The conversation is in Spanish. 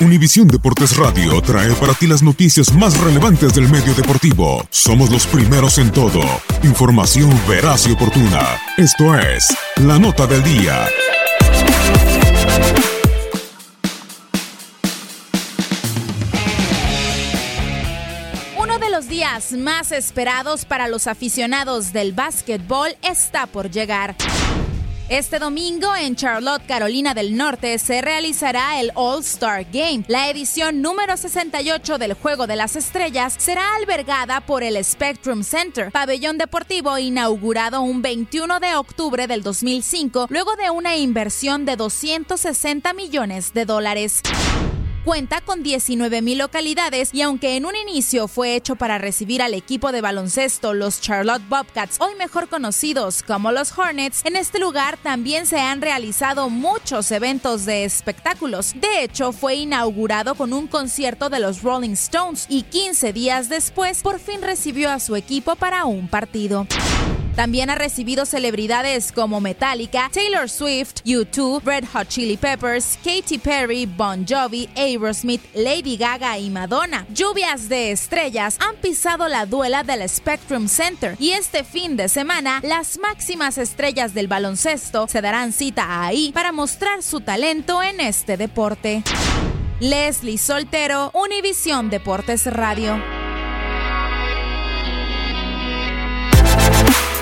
Univisión Deportes Radio trae para ti las noticias más relevantes del medio deportivo. Somos los primeros en todo. Información veraz y oportuna. Esto es La Nota del Día. Uno de los días más esperados para los aficionados del básquetbol está por llegar. Este domingo en Charlotte, Carolina del Norte, se realizará el All-Star Game. La edición número 68 del Juego de las Estrellas será albergada por el Spectrum Center, pabellón deportivo inaugurado un 21 de octubre del 2005, luego de una inversión de 260 millones de dólares cuenta con 19 mil localidades y aunque en un inicio fue hecho para recibir al equipo de baloncesto los Charlotte Bobcats, hoy mejor conocidos como los Hornets, en este lugar también se han realizado muchos eventos de espectáculos. De hecho, fue inaugurado con un concierto de los Rolling Stones y 15 días después por fin recibió a su equipo para un partido. También ha recibido celebridades como Metallica, Taylor Swift, U2, Red Hot Chili Peppers, Katy Perry, Bon Jovi, Aerosmith, Lady Gaga y Madonna. Lluvias de estrellas han pisado la duela del Spectrum Center y este fin de semana las máximas estrellas del baloncesto se darán cita ahí para mostrar su talento en este deporte. Leslie Soltero, Univisión Deportes Radio.